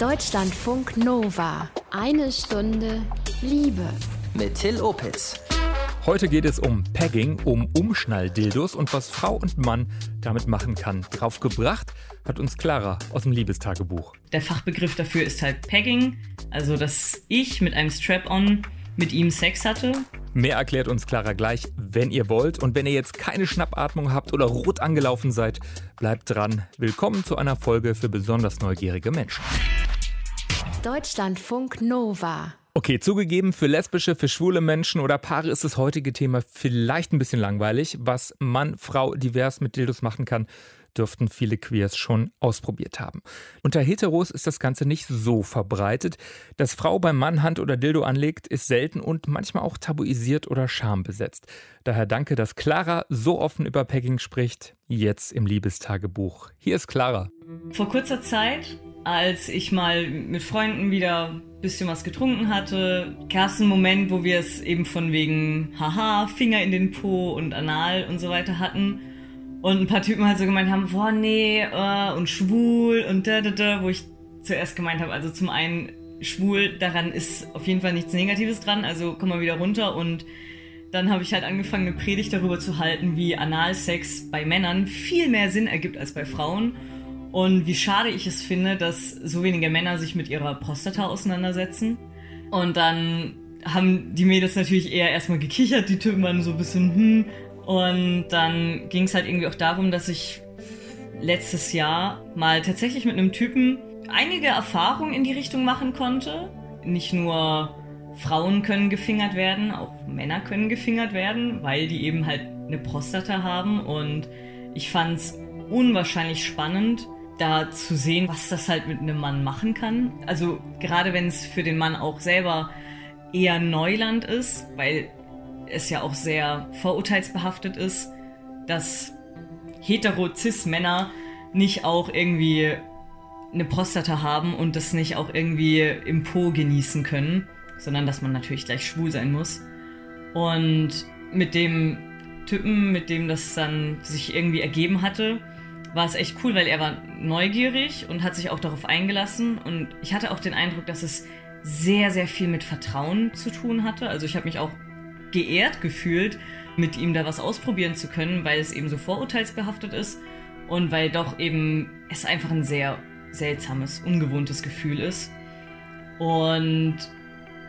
Deutschlandfunk Nova. Eine Stunde Liebe. Mit Till Opitz. Heute geht es um Pegging, um Umschnalldildos und was Frau und Mann damit machen kann. Drauf gebracht hat uns Clara aus dem Liebestagebuch. Der Fachbegriff dafür ist halt Pegging, also dass ich mit einem Strap-on mit ihm Sex hatte. Mehr erklärt uns Clara gleich, wenn ihr wollt. Und wenn ihr jetzt keine Schnappatmung habt oder rot angelaufen seid, bleibt dran. Willkommen zu einer Folge für besonders neugierige Menschen. Deutschlandfunk Nova. Okay, zugegeben, für lesbische, für schwule Menschen oder Paare ist das heutige Thema vielleicht ein bisschen langweilig. Was Mann, Frau divers mit Dildos machen kann, dürften viele Queers schon ausprobiert haben. Unter Heteros ist das Ganze nicht so verbreitet. Dass Frau beim Mann Hand oder Dildo anlegt, ist selten und manchmal auch tabuisiert oder schambesetzt. Daher danke, dass Clara so offen über Pegging spricht, jetzt im Liebestagebuch. Hier ist Clara. Vor kurzer Zeit, als ich mal mit Freunden wieder ein bisschen was getrunken hatte, gab es einen Moment, wo wir es eben von wegen Haha, Finger in den Po und Anal und so weiter hatten. Und ein paar Typen halt so gemeint haben, boah, nee, äh, und schwul und da, da, da, wo ich zuerst gemeint habe, also zum einen schwul, daran ist auf jeden Fall nichts Negatives dran, also komm mal wieder runter und dann habe ich halt angefangen, eine Predigt darüber zu halten, wie Analsex bei Männern viel mehr Sinn ergibt als bei Frauen und wie schade ich es finde, dass so wenige Männer sich mit ihrer Prostata auseinandersetzen. Und dann haben die Mädels natürlich eher erstmal gekichert, die Typen waren so ein bisschen, hm, und dann ging es halt irgendwie auch darum, dass ich letztes Jahr mal tatsächlich mit einem Typen einige Erfahrungen in die Richtung machen konnte. Nicht nur Frauen können gefingert werden, auch Männer können gefingert werden, weil die eben halt eine Prostata haben. Und ich fand es unwahrscheinlich spannend, da zu sehen, was das halt mit einem Mann machen kann. Also gerade wenn es für den Mann auch selber eher Neuland ist, weil es ja auch sehr vorurteilsbehaftet ist, dass hetero-cis-Männer nicht auch irgendwie eine Prostata haben und das nicht auch irgendwie im Po genießen können, sondern dass man natürlich gleich schwul sein muss. Und mit dem Typen, mit dem das dann sich irgendwie ergeben hatte, war es echt cool, weil er war neugierig und hat sich auch darauf eingelassen. Und ich hatte auch den Eindruck, dass es sehr, sehr viel mit Vertrauen zu tun hatte. Also ich habe mich auch geehrt gefühlt, mit ihm da was ausprobieren zu können, weil es eben so vorurteilsbehaftet ist und weil doch eben es einfach ein sehr seltsames, ungewohntes Gefühl ist. Und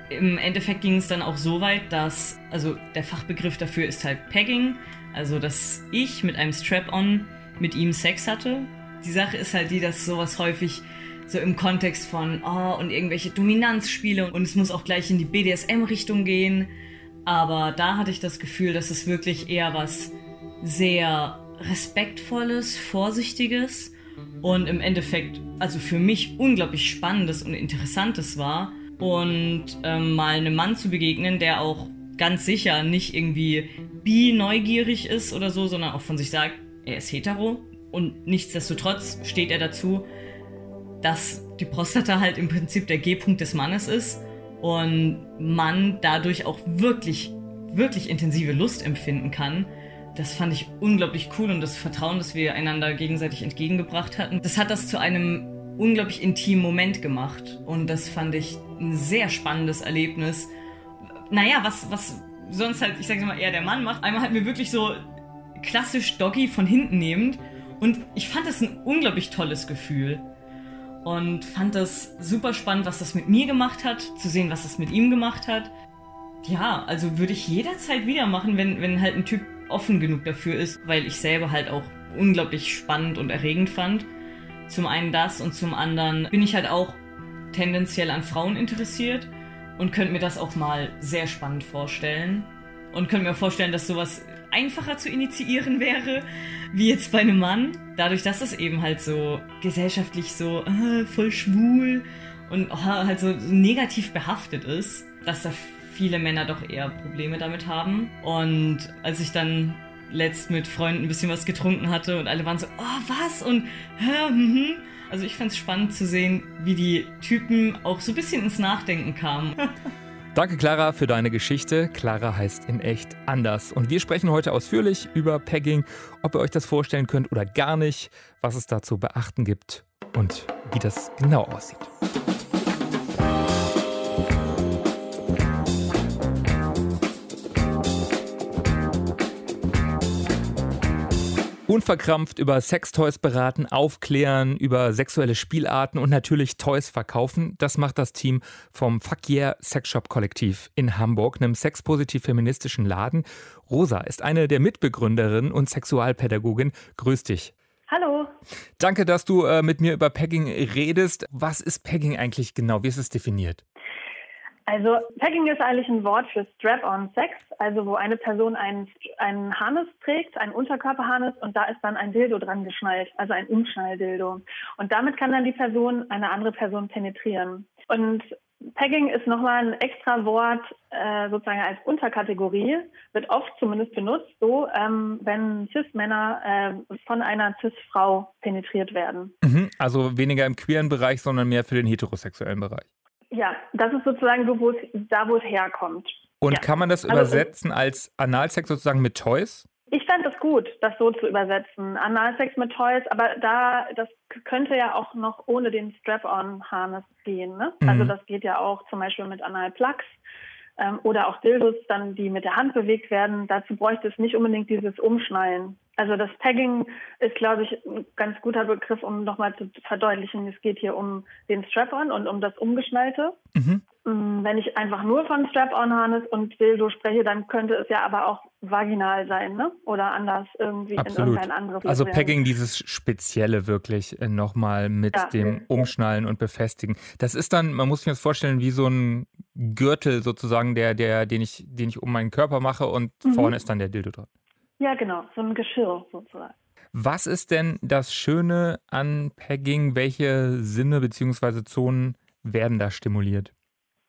im Endeffekt ging es dann auch so weit, dass, also der Fachbegriff dafür ist halt Pegging, also dass ich mit einem Strap-on mit ihm Sex hatte. Die Sache ist halt die, dass sowas häufig so im Kontext von, oh, und irgendwelche Dominanzspiele und es muss auch gleich in die BDSM-Richtung gehen aber da hatte ich das Gefühl, dass es wirklich eher was sehr respektvolles, vorsichtiges und im Endeffekt, also für mich unglaublich spannendes und interessantes war. Und ähm, mal einem Mann zu begegnen, der auch ganz sicher nicht irgendwie bi-neugierig ist oder so, sondern auch von sich sagt, er ist hetero. Und nichtsdestotrotz steht er dazu, dass die Prostata halt im Prinzip der G-Punkt des Mannes ist und man dadurch auch wirklich, wirklich intensive Lust empfinden kann. Das fand ich unglaublich cool und das Vertrauen, das wir einander gegenseitig entgegengebracht hatten, das hat das zu einem unglaublich intimen Moment gemacht und das fand ich ein sehr spannendes Erlebnis. Naja, was, was sonst halt, ich sage mal, eher der Mann macht. Einmal halt mir wirklich so klassisch Doggy von hinten nehmend und ich fand das ein unglaublich tolles Gefühl und fand das super spannend, was das mit mir gemacht hat, zu sehen, was das mit ihm gemacht hat. Ja, also würde ich jederzeit wieder machen, wenn, wenn halt ein Typ offen genug dafür ist, weil ich selber halt auch unglaublich spannend und erregend fand. Zum einen das und zum anderen bin ich halt auch tendenziell an Frauen interessiert und könnte mir das auch mal sehr spannend vorstellen. Und könnte mir vorstellen, dass sowas einfacher zu initiieren wäre, wie jetzt bei einem Mann. Dadurch, dass es eben halt so gesellschaftlich so äh, voll schwul und oh, halt so, so negativ behaftet ist, dass da viele Männer doch eher Probleme damit haben. Und als ich dann letzt mit Freunden ein bisschen was getrunken hatte und alle waren so, oh, was? Und, hä, mhm. Also ich fand es spannend zu sehen, wie die Typen auch so ein bisschen ins Nachdenken kamen. Danke, Clara, für deine Geschichte. Clara heißt in echt anders. Und wir sprechen heute ausführlich über Pegging, ob ihr euch das vorstellen könnt oder gar nicht, was es da zu beachten gibt und wie das genau aussieht. Unverkrampft über Sextoys beraten, aufklären, über sexuelle Spielarten und natürlich Toys verkaufen. Das macht das Team vom Fuck Yeah Sexshop Kollektiv in Hamburg, einem sexpositiv feministischen Laden. Rosa ist eine der Mitbegründerinnen und Sexualpädagogin. Grüß dich. Hallo. Danke, dass du äh, mit mir über Pegging redest. Was ist Pegging eigentlich genau? Wie ist es definiert? Also Pegging ist eigentlich ein Wort für Strap-on-Sex, also wo eine Person einen, einen Harness trägt, einen Unterkörperharness und da ist dann ein Dildo dran geschnallt, also ein Umschnalldildo. Und damit kann dann die Person eine andere Person penetrieren. Und Pegging ist nochmal ein extra Wort äh, sozusagen als Unterkategorie, wird oft zumindest benutzt, so ähm, wenn Cis-Männer äh, von einer Cis-Frau penetriert werden. Mhm, also weniger im queeren Bereich, sondern mehr für den heterosexuellen Bereich. Ja, das ist sozusagen so, wo es, da, wo es herkommt. Und ja. kann man das Also, übersetzen als Analsex sozusagen mit Toys? Ich fand es gut, das so zu übersetzen. Analsex mit Toys, aber da, das könnte ja auch noch ohne den Strap-on-Harness gehen. Ne? Mhm. Also das geht ja auch zum Beispiel mit Analplugs ähm, oder auch Dildos, dann die mit der Hand bewegt werden. Dazu bräuchte es nicht unbedingt dieses Umschnallen. Also das Tagging ist, glaube ich, ein ganz guter Begriff, um nochmal zu verdeutlichen, es geht hier um den Strap-on und um das Umgeschnallte. Mhm. Mm, Wenn ich einfach nur von Strap-on-Harness und Dildo spreche, dann könnte es ja aber auch vaginal sein, ne? Oder anders irgendwie Absolut. in irgendein anderes Also. Pegging, dieses Spezielle wirklich äh, nochmal mit Ja. dem Umschnallen und Befestigen. Das ist dann, man muss sich das vorstellen, wie so ein Gürtel sozusagen, der, der, den ich, den ich um meinen Körper mache und Mhm. vorne ist dann der Dildo dran. Ja, genau, so ein Geschirr sozusagen. Was ist denn das Schöne an Pegging? Welche Sinne bzw. Zonen werden da stimuliert?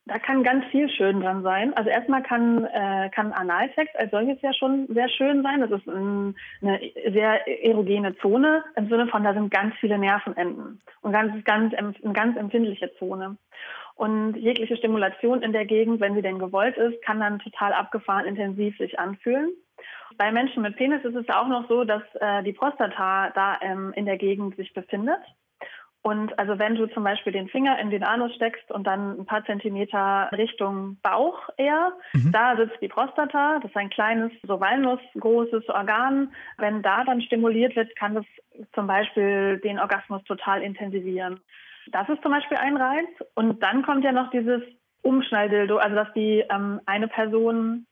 Da kann ganz viel schön dran sein. Also erstmal kann, äh, kann Analsex als solches ja schon sehr schön sein. Das ist ein, eine sehr erogene Zone im Sinne von, da sind ganz viele Nervenenden und ganz, ganz, eine ganz empfindliche Zone. Und jegliche Stimulation in der Gegend, wenn sie denn gewollt ist, kann dann total abgefahren intensiv sich anfühlen. Bei Menschen mit Penis ist es auch noch so, dass äh, die Prostata da ähm, in der Gegend sich befindet. Und also wenn du zum Beispiel den Finger in den Anus steckst und dann ein paar Zentimeter Richtung Bauch eher, Mhm. da sitzt die Prostata. Das ist ein kleines, so walnussgroßes Organ. Wenn da dann stimuliert wird, kann das zum Beispiel den Orgasmus total intensivieren. Das ist zum Beispiel ein Reiz. Und dann kommt ja noch dieses Umschnalldildo, also dass die ähm, eine Person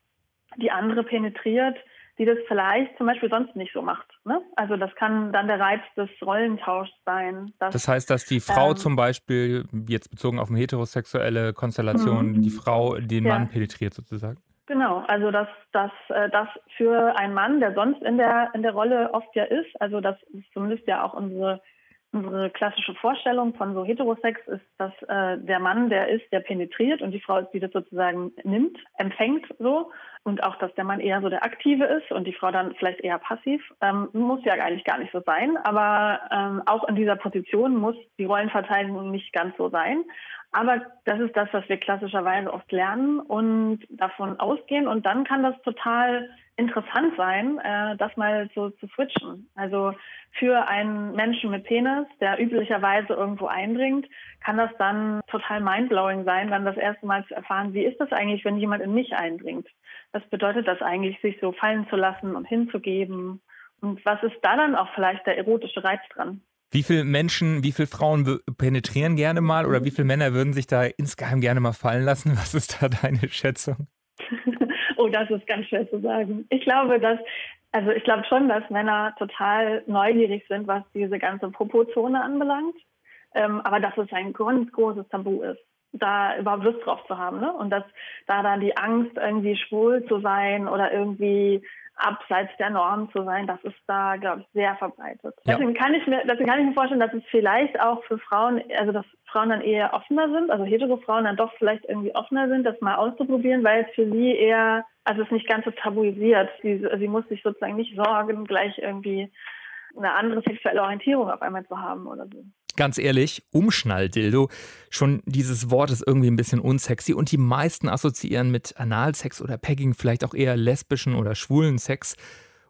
die andere penetriert, die das vielleicht zum Beispiel sonst nicht so macht. Ne? Also das kann dann der Reiz des Rollentauschs sein. dass- Das heißt, dass die Frau Ähm. zum Beispiel, jetzt bezogen auf eine heterosexuelle Konstellation, Mhm. die Frau den Ja. Mann penetriert sozusagen. Genau, also dass dass äh, das für einen Mann, der sonst in der in der Rolle oft ja ist, also das ist zumindest ja auch unsere unsere klassische Vorstellung von so Heterosex ist, dass äh, der Mann der ist, der penetriert und die Frau ist, die das sozusagen nimmt, empfängt so und auch, dass der Mann eher so der Aktive ist und die Frau dann vielleicht eher passiv. Ähm, muss ja eigentlich gar nicht so sein, aber ähm, auch in dieser Position muss die Rollenverteilung nicht ganz so sein. Aber das ist das, was wir klassischerweise oft lernen und davon ausgehen. Und dann kann das total interessant sein, äh, das mal so zu switchen. Also für einen Menschen mit Penis, der üblicherweise irgendwo eindringt, kann das dann total mindblowing sein, dann das erste Mal zu erfahren, wie ist das eigentlich, wenn jemand in mich eindringt? Was bedeutet das eigentlich, sich so fallen zu lassen und hinzugeben? Und was ist da dann auch vielleicht der erotische Reiz dran? Wie viele Menschen, wie viele Frauen penetrieren gerne mal oder wie viele Männer würden sich da insgeheim gerne mal fallen lassen? Was ist da deine Schätzung? oh, das ist ganz schwer zu sagen. Ich glaube, dass, also ich glaube schon, dass Männer total neugierig sind, was diese ganze Popozone anbelangt. Ähm, aber dass es ein ganz großes Tabu ist, da überhaupt Lust drauf zu haben. Ne? Und dass da dann die Angst, irgendwie schwul zu sein oder irgendwie abseits der Norm zu sein, das ist da, glaube ich, sehr verbreitet. Ja. Deswegen kann ich mir, deswegen kann ich mir vorstellen, dass es vielleicht auch für Frauen, also dass Frauen dann eher offener sind, also hetero Frauen dann doch vielleicht irgendwie offener sind, das mal auszuprobieren, weil es für sie eher, also es nicht ganz so tabuisiert. Sie, sie muss sich sozusagen nicht sorgen, gleich irgendwie eine andere sexuelle Orientierung auf einmal zu haben oder so. Ganz ehrlich, Umschnalldildo, schon dieses Wort ist irgendwie ein bisschen unsexy und die meisten assoziieren mit Analsex oder Pegging vielleicht auch eher lesbischen oder schwulen Sex.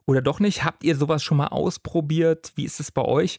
Oder doch nicht? Habt ihr sowas schon mal ausprobiert? Wie ist es bei euch?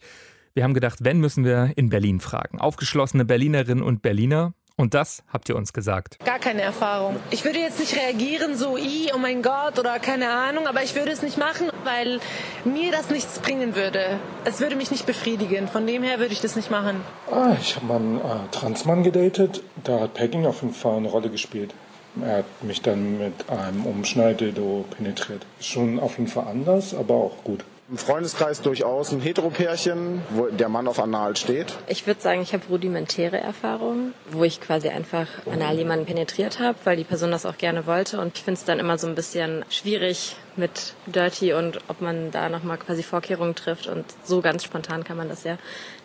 Wir haben gedacht, wenn, müssen wir in Berlin fragen. Aufgeschlossene Berlinerinnen und Berliner und das habt ihr uns gesagt. Gar keine Erfahrung. Ich würde jetzt nicht reagieren so, i, oh mein Gott oder keine Ahnung, aber ich würde es nicht machen, weil mir das nichts bringen würde. Es würde mich nicht befriedigen. Von dem her würde ich das nicht machen. Ah, ich habe mal einen äh, Transmann gedatet. Da hat Pegging auf jeden Fall eine Rolle gespielt. Er hat mich dann mit einem Umschneidedo penetriert. Schon auf jeden Fall anders, aber auch gut. Im Freundeskreis durchaus ein Heteropärchen, wo der Mann auf Anal steht. Ich würde sagen, ich habe rudimentäre Erfahrungen, wo ich quasi einfach anal jemanden penetriert habe, weil die Person das auch gerne wollte. Und ich finde es dann immer so ein bisschen schwierig mit Dirty und ob man da nochmal quasi Vorkehrungen trifft. Und so ganz spontan kann man das ja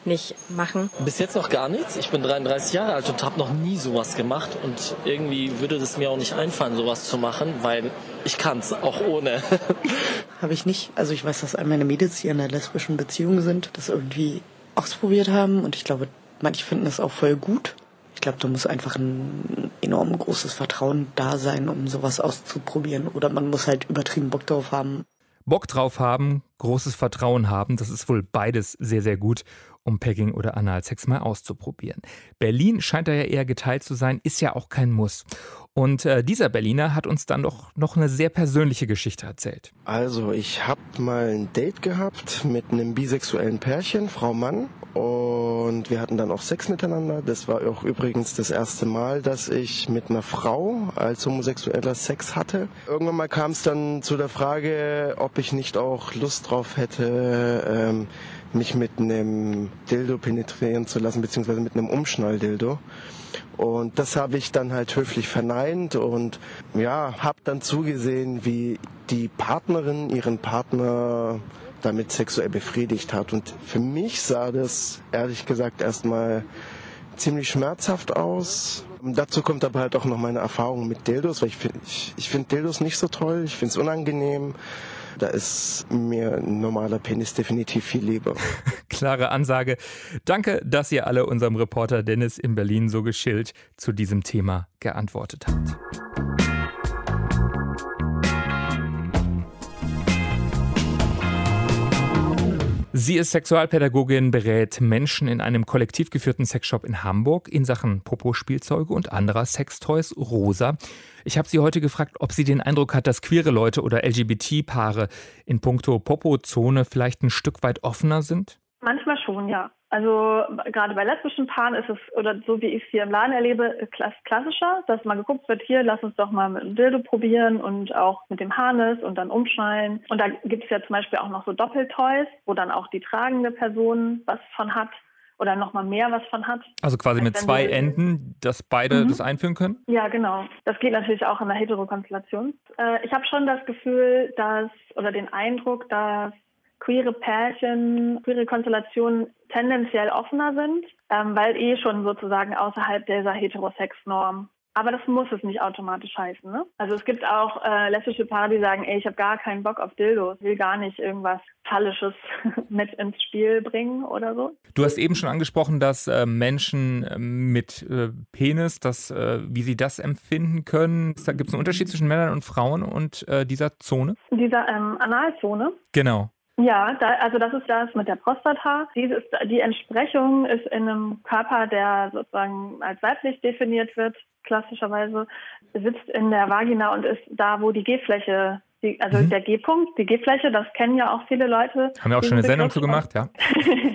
nicht machen. Bis jetzt noch gar nichts. Ich bin 33 Jahre alt und habe noch nie sowas gemacht. Und irgendwie würde es mir auch nicht einfallen, sowas zu machen, weil ich kann es auch ohne. Habe ich nicht. Also ich weiß, dass all meine Mädels, die in einer lesbischen Beziehung sind, das irgendwie ausprobiert haben. Und ich glaube, manche finden das auch voll gut. Ich glaube, da muss einfach ein enorm großes Vertrauen da sein, um sowas auszuprobieren. Oder man muss halt übertrieben Bock drauf haben. Bock drauf haben, großes Vertrauen haben, das ist wohl beides sehr, sehr gut, um Pegging oder Analsex mal auszuprobieren. Berlin scheint da ja eher geteilt zu sein, ist ja auch kein Muss. Und äh, dieser Berliner hat uns dann doch noch eine sehr persönliche Geschichte erzählt. Also, ich habe mal ein Date gehabt mit einem bisexuellen Pärchen, Frau Mann. Und wir hatten dann auch Sex miteinander. Das war auch übrigens das erste Mal, dass ich mit einer Frau als Homosexueller Sex hatte. Irgendwann mal kam es dann zu der Frage, ob ich nicht auch Lust drauf hätte, ähm, mich mit einem Dildo penetrieren zu lassen, beziehungsweise mit einem Umschnalldildo. Und das habe ich dann halt höflich verneint und ja, habe dann zugesehen, wie die Partnerin ihren Partner damit sexuell befriedigt hat. Und für mich sah das ehrlich gesagt erstmal ziemlich schmerzhaft aus. Und dazu kommt aber halt auch noch meine Erfahrung mit Dildos, weil ich finde ich, ich find Dildos nicht so toll, ich finde es unangenehm. Da ist mir ein normaler Penis definitiv viel lieber. Klare Ansage. Danke, dass ihr alle unserem Reporter Dennis in Berlin so geschillt zu diesem Thema geantwortet habt. Sie ist Sexualpädagogin, berät Menschen in einem kollektiv geführten Sexshop in Hamburg in Sachen Popo-Spielzeuge und anderer Sextoys rosa. Ich habe sie heute gefragt, ob sie den Eindruck hat, dass queere Leute oder LGBT-Paare in puncto Popo-Zone vielleicht ein Stück weit offener sind? Manchmal schon, ja. Also gerade bei lesbischen Paaren ist es, oder so wie ich es hier im Laden erlebe, klassischer, dass mal geguckt wird, hier, lass uns doch mal mit dem Dildo probieren und auch mit dem Harness und dann umschnallen. Und da gibt es ja zum Beispiel auch noch so Doppeltoys, wo dann auch die tragende Person was von hat oder nochmal mehr was von hat. Also quasi mit zwei Enden, dass beide mhm. das einführen können? Ja, genau. Das geht natürlich auch in der Heterokonstellation. Äh, ich habe schon das Gefühl, dass, oder den Eindruck, dass queere Pärchen, queere Konstellationen tendenziell offener sind, ähm, weil eh schon sozusagen außerhalb dieser Heterosex-Norm. Aber das muss es nicht automatisch heißen. Ne? Also es gibt auch äh, lesbische Paare, die sagen, ey, ich habe gar keinen Bock auf Dildos, will gar nicht irgendwas Phallisches mit ins Spiel bringen oder so. Du hast eben schon angesprochen, dass äh, Menschen äh, mit äh, Penis, dass, äh, wie sie das empfinden können. Da gibt es einen Unterschied zwischen Männern und Frauen und äh, dieser Zone? Dieser ähm, Analzone? Genau. Ja, da, also das ist das mit der Prostata. Dieses, die Entsprechung ist in einem Körper, der sozusagen als weiblich definiert wird, klassischerweise, sitzt in der Vagina und ist da, wo die G-Fläche, die, also mhm. der G-Punkt, die G-Fläche, das kennen ja auch viele Leute. Haben wir auch schon eine Sendung zu gemacht, ja.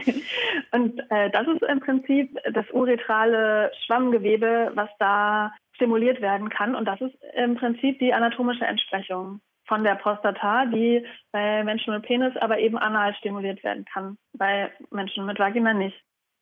und äh, das ist im Prinzip das uretrale Schwammgewebe, was da stimuliert werden kann. Und das ist im Prinzip die anatomische Entsprechung von der Prostata, die bei Menschen mit Penis aber eben anal stimuliert werden kann, bei Menschen mit Vagina nicht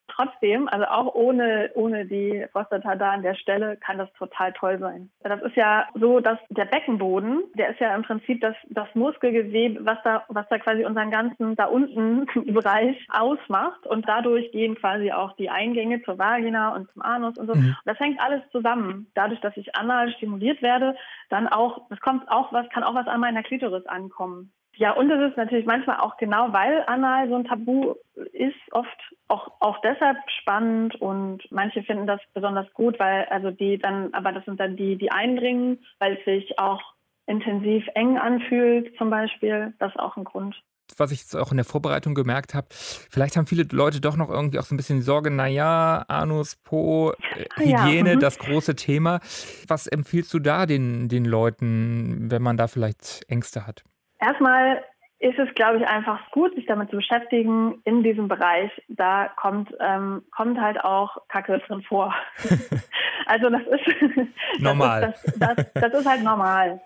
trotzdem, also auch ohne, ohne die Prostata da an der Stelle, kann das total toll sein. Das ist ja so, dass der Beckenboden, der ist ja im Prinzip das, das Muskelgewebe, was da, was da quasi unseren ganzen da unten Bereich ausmacht. Und dadurch gehen quasi auch die Eingänge zur Vagina und zum Anus und so. Mhm. Und das hängt alles zusammen. Dadurch, dass ich anal stimuliert werde, dann auch, es kommt auch was, kann auch was an meiner Klitoris ankommen. Ja, und es ist natürlich manchmal auch genau, weil Anal so ein Tabu ist, oft auch, auch deshalb spannend und manche finden das besonders gut, weil also die dann, aber das sind dann die, die eindringen, weil es sich auch intensiv eng anfühlt zum Beispiel. Das ist auch ein Grund. was ich jetzt auch in der Vorbereitung gemerkt habe, vielleicht haben viele Leute doch noch irgendwie auch so ein bisschen Sorge, naja, Anus, Po, äh, Hygiene, ja, mhm. das große Thema. Was empfiehlst du da den, den Leuten, wenn man da vielleicht Ängste hat? Erstmal ist es, glaube ich, einfach gut, sich damit zu beschäftigen in diesem Bereich. Da kommt, ähm, kommt halt auch Kacke drin vor. also das ist normal. Das, ist, das, das, das ist halt normal.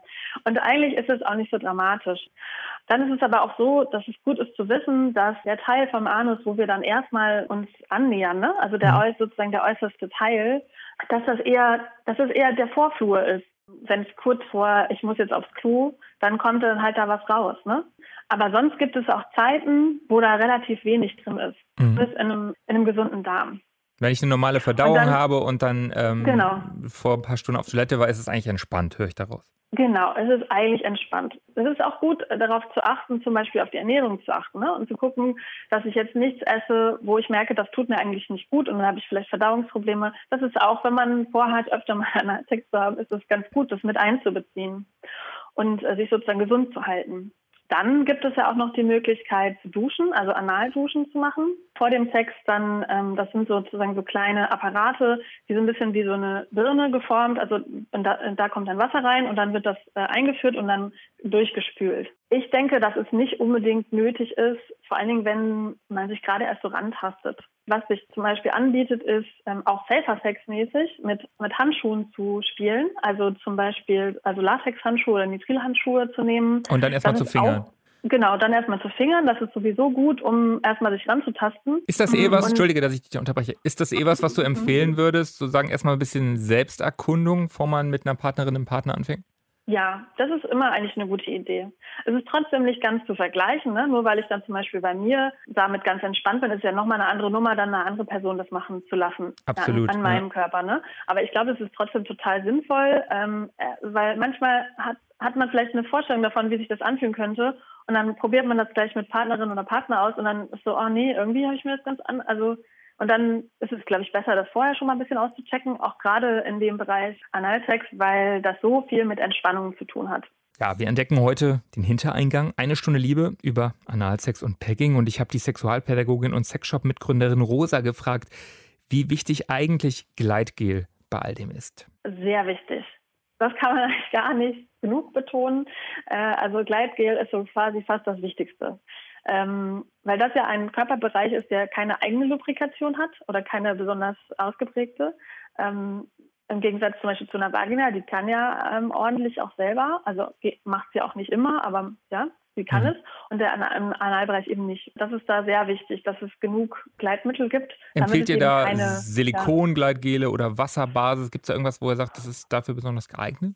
Und eigentlich ist es auch nicht so dramatisch. Dann ist es aber auch so, dass es gut ist zu wissen, dass der Teil vom Anus, wo wir dann erstmal uns annähern, ne? also der mhm. sozusagen der äußerste Teil, dass das eher, dass es eher der Vorflur ist. Wenn es kurz vor, ich muss jetzt aufs Klo, dann kommt dann halt da was raus. Ne? Aber sonst gibt es auch Zeiten, wo da relativ wenig drin ist. Mhm. Bis in einem, in einem gesunden Darm. Wenn ich eine normale Verdauung dann, habe und dann ähm, genau. vor ein paar Stunden auf Toilette war, ist es eigentlich entspannt, höre ich daraus. Genau, es ist eigentlich entspannt. Es ist auch gut, äh, darauf zu achten, zum Beispiel auf die Ernährung zu achten ne? und zu gucken, dass ich jetzt nichts esse, wo ich merke, das tut mir eigentlich nicht gut und dann habe ich vielleicht Verdauungsprobleme. Das ist auch, wenn man vorhat, öfter mal einen Sex zu haben, ist es ganz gut, das mit einzubeziehen und äh, sich sozusagen gesund zu halten. Dann gibt es ja auch noch die Möglichkeit zu duschen, also Analduschen zu machen. Vor dem Sex dann, ähm, das sind sozusagen so kleine Apparate, die sind ein bisschen wie so eine Birne geformt. Also da, da kommt dann Wasser rein und dann wird das äh, eingeführt und dann durchgespült. Ich denke, dass es nicht unbedingt nötig ist, vor allen Dingen, wenn man sich gerade erst so rantastet. Was sich zum Beispiel anbietet, ist ähm, auch Safer Sex-mäßig mit, mit Handschuhen zu spielen. Also zum Beispiel also Latex-Handschuhe oder Nitrilhandschuhe zu nehmen. Und dann erstmal zu fingern. Auch, Genau, dann erstmal zu fingern, das ist sowieso gut, um erstmal sich ranzutasten. Ist das eh was, Und, Entschuldige, dass ich dich unterbreche, ist das eh was, was du empfehlen würdest, sozusagen erstmal ein bisschen Selbsterkundung, bevor man mit einer Partnerin, einem Partner anfängt? Ja, das ist immer eigentlich eine gute Idee. Es ist trotzdem nicht ganz zu vergleichen, ne? nur weil ich dann zum Beispiel bei mir damit ganz entspannt bin, ist ja nochmal eine andere Nummer, dann eine andere Person das machen zu lassen Absolut, an, an meinem ja. Körper. Ne? Aber ich glaube, es ist trotzdem total sinnvoll, ähm, äh, weil manchmal hat, hat man vielleicht eine Vorstellung davon, wie sich das anfühlen könnte und dann probiert man das gleich mit Partnerin oder Partner aus und dann ist so, oh nee, irgendwie habe ich mir das ganz an, also und dann ist es, glaube ich, besser, das vorher schon mal ein bisschen auszuchecken, auch gerade in dem Bereich Analsex, weil das so viel mit Entspannung zu tun hat. Ja, wir entdecken heute den Hintereingang. Eine Stunde Liebe über Analsex und Pegging. Und ich habe die Sexualpädagogin und Sexshop-Mitgründerin Rosa gefragt, wie wichtig eigentlich Gleitgel bei all dem ist. Sehr wichtig. Das kann man eigentlich gar nicht genug betonen. Äh, also Gleitgel ist so quasi fast das Wichtigste. Ähm, weil das ja ein Körperbereich ist, der keine eigene Lubrikation hat oder keine besonders ausgeprägte. Ähm, Im Gegensatz zum Beispiel zu einer Vagina, die kann ja ähm, ordentlich auch selber, also macht sie auch nicht immer, aber ja, sie kann mhm. es. Und der im Analbereich eben nicht. Das ist da sehr wichtig, dass es genug Gleitmittel gibt. Empfiehlt ihr da keine, Silikongleitgele ja. oder Wasserbasis? Gibt es da irgendwas, wo er sagt, das ist dafür besonders geeignet?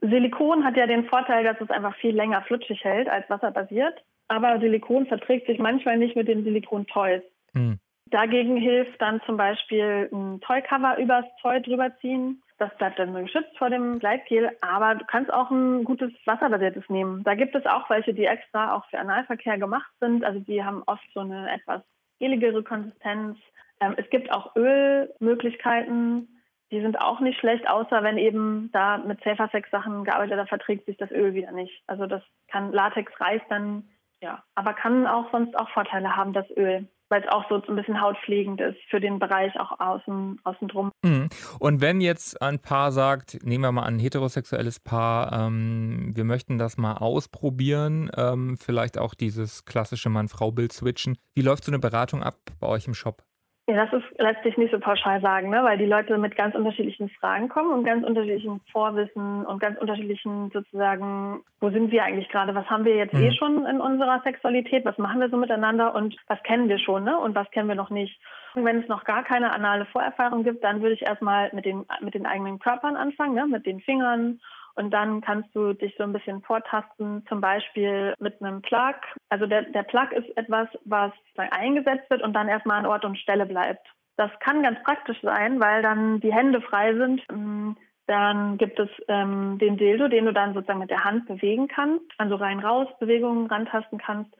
Silikon hat ja den Vorteil, dass es einfach viel länger flutschig hält als wasserbasiert aber Silikon verträgt sich manchmal nicht mit den Silikon-Toys. Mhm. Dagegen hilft dann zum Beispiel ein Toy-Cover übers Toy drüber ziehen. Das bleibt dann geschützt vor dem Gleitgel, aber du kannst auch ein gutes wasserbasiertes nehmen. Da gibt es auch welche, die extra auch für Analverkehr gemacht sind. Also die haben oft so eine etwas geligere Konsistenz. Ähm, es gibt auch Ölmöglichkeiten. Die sind auch nicht schlecht, außer wenn eben da mit Safer Sex Sachen gearbeitet, da verträgt sich das Öl wieder nicht. Also das kann Latex reißt dann ja, aber kann auch sonst auch Vorteile haben, das Öl weil es auch so ein bisschen hautpflegend ist für den Bereich auch außen, außen drum. Mhm. Und wenn jetzt ein Paar sagt, nehmen wir mal ein heterosexuelles Paar, ähm, wir möchten das mal ausprobieren, ähm, vielleicht auch dieses klassische Mann-Frau-Bild switchen, wie läuft so eine Beratung ab bei euch im Shop? Ja, das ist letztlich nicht so pauschal sagen, ne? weil die Leute mit ganz unterschiedlichen Fragen kommen und ganz unterschiedlichen Vorwissen und ganz unterschiedlichen sozusagen, wo sind wir eigentlich gerade, was haben wir jetzt eh mhm. eh schon in unserer Sexualität, was machen wir so miteinander und was kennen wir schon ne? und was kennen wir noch nicht. Und wenn es noch gar keine anale Vorerfahrung gibt, dann würde ich erstmal mit den, mit den eigenen Körpern anfangen, ne? mit den Fingern und dann kannst du dich so ein bisschen vortasten, zum Beispiel mit einem Plug. Also der, der Plug ist etwas, was eingesetzt wird und dann erstmal an Ort und Stelle bleibt. Das kann ganz praktisch sein, weil dann die Hände frei sind. Mm, dann gibt es ähm, den Dildo, den du dann sozusagen mit der Hand bewegen kannst, also rein-raus Bewegungen rantasten kannst.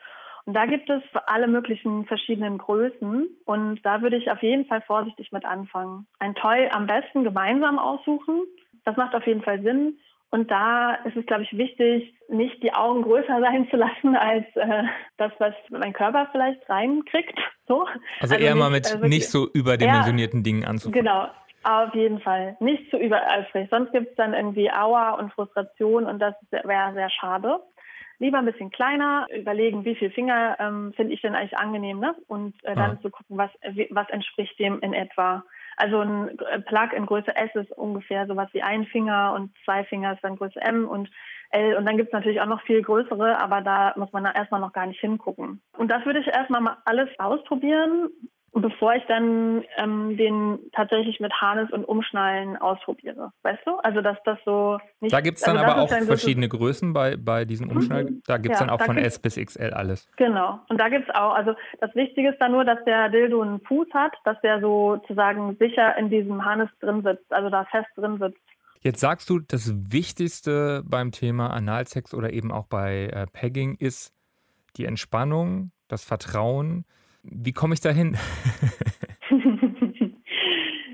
Und da gibt es alle möglichen verschiedenen Größen und da würde ich auf jeden Fall vorsichtig mit anfangen. Ein Toy am besten gemeinsam aussuchen. Das macht auf jeden Fall Sinn Und da ist es, glaube ich, wichtig, nicht die Augen größer sein zu lassen als äh, das, was mein Körper vielleicht reinkriegt. So. Also, also eher nicht, mal mit also nicht so überdimensionierten eher, Dingen anzufangen. Genau, auf jeden Fall. Nicht zu übereifrig. Sonst gibt es dann irgendwie Aua und Frustration und das wäre sehr schade. Lieber ein bisschen kleiner, überlegen, wie viele Finger ähm, finde ich denn eigentlich angenehm, ne? Und äh, dann ja. zu gucken, was, was entspricht dem in etwa. Also ein Plug in Größe S ist ungefähr sowas wie ein Finger und zwei Finger ist dann Größe M und L. Und dann gibt es natürlich auch noch viel größere, aber da muss man erstmal noch gar nicht hingucken. Und das würde ich erstmal mal alles ausprobieren, bevor ich dann ähm, den tatsächlich mit Harness und Umschnallen ausprobiere. Weißt du? Also dass das so nicht. Da gibt es dann also aber auch verschiedene Größen bei, bei diesen mhm. Umschnallen. Da gibt es ja, dann auch von S bis XL alles. Genau. Und da gibt es auch, also das Wichtige ist dann nur, dass der Dildo einen Fuß hat, dass der sozusagen sicher in diesem Harness drin sitzt, also da fest drin sitzt. Jetzt sagst du, das Wichtigste beim Thema Analsex oder eben auch bei äh, Pegging ist die Entspannung, das Vertrauen. Wie komme ich da hin?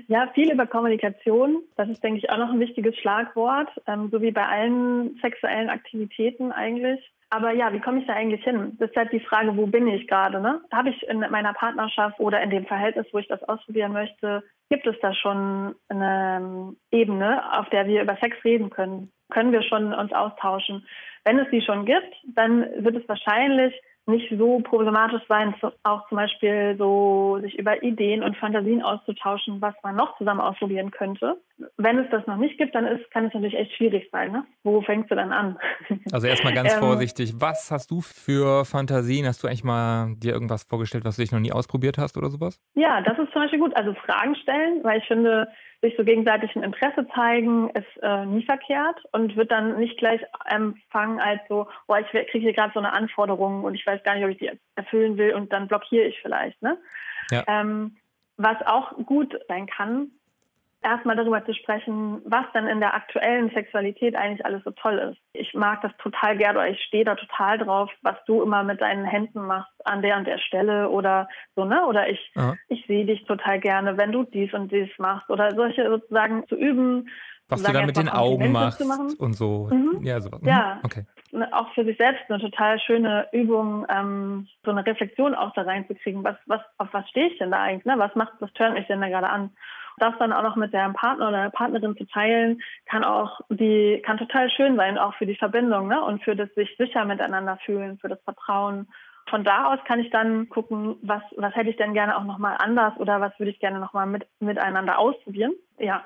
ja, viel über Kommunikation. Das ist, denke ich, auch noch ein wichtiges Schlagwort, ähm, so wie bei allen sexuellen Aktivitäten eigentlich. Aber ja, wie komme ich da eigentlich hin? Das ist halt die Frage, wo bin ich gerade? Ne? Habe ich in meiner Partnerschaft oder in dem Verhältnis, wo ich das ausprobieren möchte, gibt es da schon eine ähm, Ebene, auf der wir über Sex reden können? Können wir schon uns austauschen? Wenn es die schon gibt, dann wird es wahrscheinlich nicht so problematisch sein, auch zum Beispiel so sich über Ideen und Fantasien auszutauschen, was man noch zusammen ausprobieren könnte. Wenn es das noch nicht gibt, dann ist, kann es natürlich echt schwierig sein. Ne? Wo fängst du dann an? Also erstmal ganz ähm, vorsichtig. Was hast du für Fantasien? Hast du eigentlich mal dir irgendwas vorgestellt, was du dich noch nie ausprobiert hast oder sowas? Ja, das ist zum Beispiel gut. Also Fragen stellen, weil ich finde, sich so gegenseitig ein Interesse zeigen, ist äh, nie verkehrt und wird dann nicht gleich empfangen als so, boah, ich kriege hier gerade so eine Anforderung und ich weiß gar nicht, ob ich die erfüllen will und dann blockiere ich vielleicht. Ne? Ja. Ähm, was auch gut sein kann, erstmal darüber zu sprechen, was dann in der aktuellen Sexualität eigentlich alles so toll ist. Ich mag das total gerne oder ich stehe da total drauf, was du immer mit deinen Händen machst an der und der Stelle oder so, ne? Oder ich, ich sehe dich total gerne, wenn du dies und dies machst oder solche sozusagen zu üben. Was du da mit den Augen machst und so. Mhm. Ja, sowas. Mhm. Ja, okay. Auch für sich selbst eine total schöne Übung, ähm, so eine Reflexion auch da reinzukriegen. Was, was, auf was stehe ich denn da eigentlich? Ne? Was macht, was tönt mich denn da gerade an? Das dann auch noch mit der Partner oder der Partnerin zu teilen, kann auch die, kann total schön sein, auch für die Verbindung, ne? Und für das sich sicher miteinander fühlen, für das Vertrauen. Von da aus kann ich dann gucken, was, was hätte ich denn gerne auch nochmal anders oder was würde ich gerne nochmal mit, miteinander ausprobieren. Ja.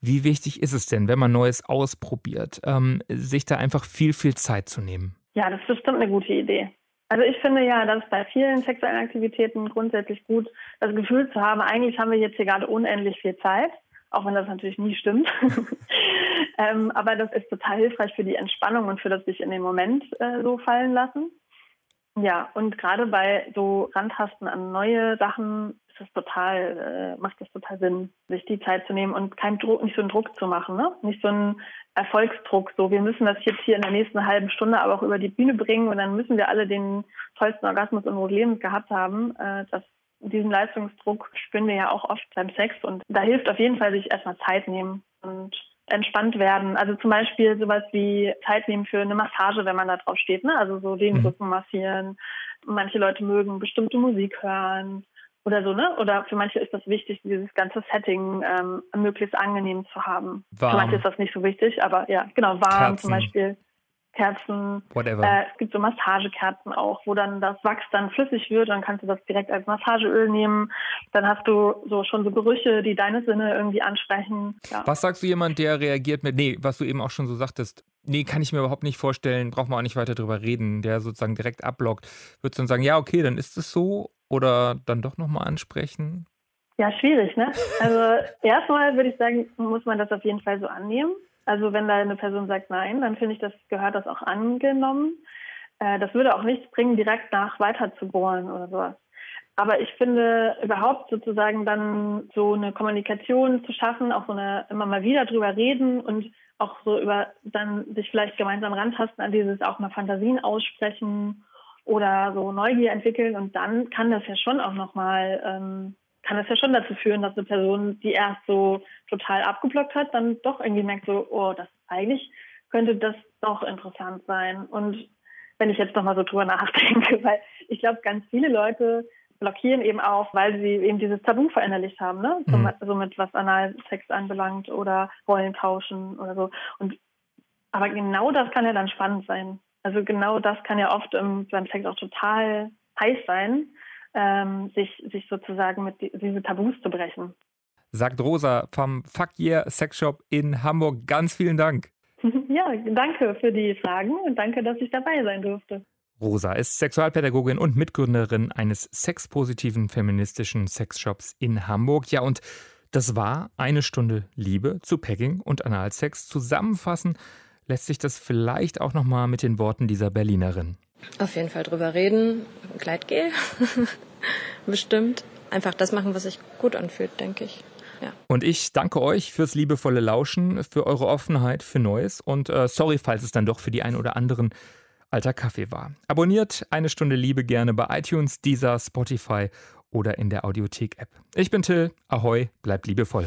Wie wichtig ist es denn, wenn man Neues ausprobiert, ähm, sich da einfach viel, viel Zeit zu nehmen? Ja, das ist bestimmt eine gute Idee. Also ich finde ja, dass bei vielen sexuellen Aktivitäten grundsätzlich gut das Gefühl zu haben, eigentlich haben wir jetzt hier gerade unendlich viel Zeit, auch wenn das natürlich nie stimmt. ähm, aber das ist total hilfreich für die Entspannung und für das sich in den Moment äh, so fallen lassen. Ja, und gerade bei so Randtasten an neue Sachen es total, äh, macht es total Sinn, sich die Zeit zu nehmen und keinen Druck, nicht so einen Druck zu machen, ne? Nicht so einen Erfolgsdruck, so wir müssen das jetzt hier in der nächsten halben Stunde aber auch über die Bühne bringen und dann müssen wir alle den tollsten Orgasmus unseres Lebens gehabt haben. Äh, das, diesen Leistungsdruck spüren wir ja auch oft beim Sex und da hilft auf jeden Fall sich erstmal Zeit nehmen und entspannt werden. Also zum Beispiel sowas wie Zeit nehmen für eine Massage, wenn man da drauf steht, ne? Also so den mhm. Rücken massieren. Manche Leute mögen bestimmte Musik hören oder so, ne? Oder für manche ist das wichtig, dieses ganze Setting ähm, möglichst angenehm zu haben. Warm. Für manche ist das nicht so wichtig, aber ja, genau, warm Kerzen. zum Beispiel. Kerzen. Whatever. Äh, es gibt so Massagekerzen auch, wo dann das Wachs dann flüssig wird. Dann kannst du das direkt als Massageöl nehmen. Dann hast du so schon so Gerüche, die deine Sinne irgendwie ansprechen. Ja. Was sagst du jemand, der reagiert mit, nee, was du eben auch schon so sagtest, nee, kann ich mir überhaupt nicht vorstellen, braucht man auch nicht weiter drüber reden, der sozusagen direkt abblockt, würdest du dann sagen, ja, okay, dann ist es so oder dann doch nochmal ansprechen? Ja, schwierig, ne? Also erstmal würde ich sagen, muss man das auf jeden Fall so annehmen. Also wenn da eine Person sagt nein, dann finde ich, das gehört das auch angenommen. Äh, das würde auch nichts bringen, direkt nach weiter zu bohren oder sowas. Aber ich finde überhaupt sozusagen dann so eine Kommunikation zu schaffen, auch so eine immer mal wieder drüber reden und auch so über dann sich vielleicht gemeinsam rantasten an dieses auch mal Fantasien aussprechen oder so Neugier entwickeln und dann kann das ja schon auch nochmal, ähm, kann das ja schon dazu führen, dass eine Person, die erst so total abgeblockt hat, dann doch irgendwie merkt so, oh, das eigentlich könnte das doch interessant sein. Und wenn ich jetzt nochmal so drüber nachdenke, weil ich glaube, ganz viele Leute blockieren eben auch, weil sie eben dieses Tabu verinnerlicht haben, ne? Mhm. So, mit was Analsex anbelangt oder Rollen tauschen oder so. Und aber genau das kann ja dann spannend sein. Also genau das kann ja oft im, beim Sex auch total heiß sein, ähm, sich, sich sozusagen mit die, diese Tabus zu brechen. Sagt Rosa vom Fuck Yeah Sex Shop in Hamburg. Ganz vielen Dank. Ja, danke für die Fragen und danke, dass ich dabei sein durfte. Rosa ist Sexualpädagogin und Mitgründerin eines sexpositiven feministischen Sexshops in Hamburg. Ja, und das war eine Stunde Liebe zu Pegging und Analsex. Zusammenfassen lässt sich das vielleicht auch noch mal mit den Worten dieser Berlinerin. Auf jeden Fall drüber reden, Gleitgel, bestimmt. Einfach das machen, was sich gut anfühlt, denke ich. Ja. Und ich danke euch fürs liebevolle Lauschen, für eure Offenheit für Neues und äh, sorry, falls es dann doch für die einen oder anderen alter Kaffee war. Abonniert eine Stunde Liebe gerne bei iTunes, Deezer, Spotify oder in der Audiothek-App. Ich bin Till, ahoi, bleibt liebevoll.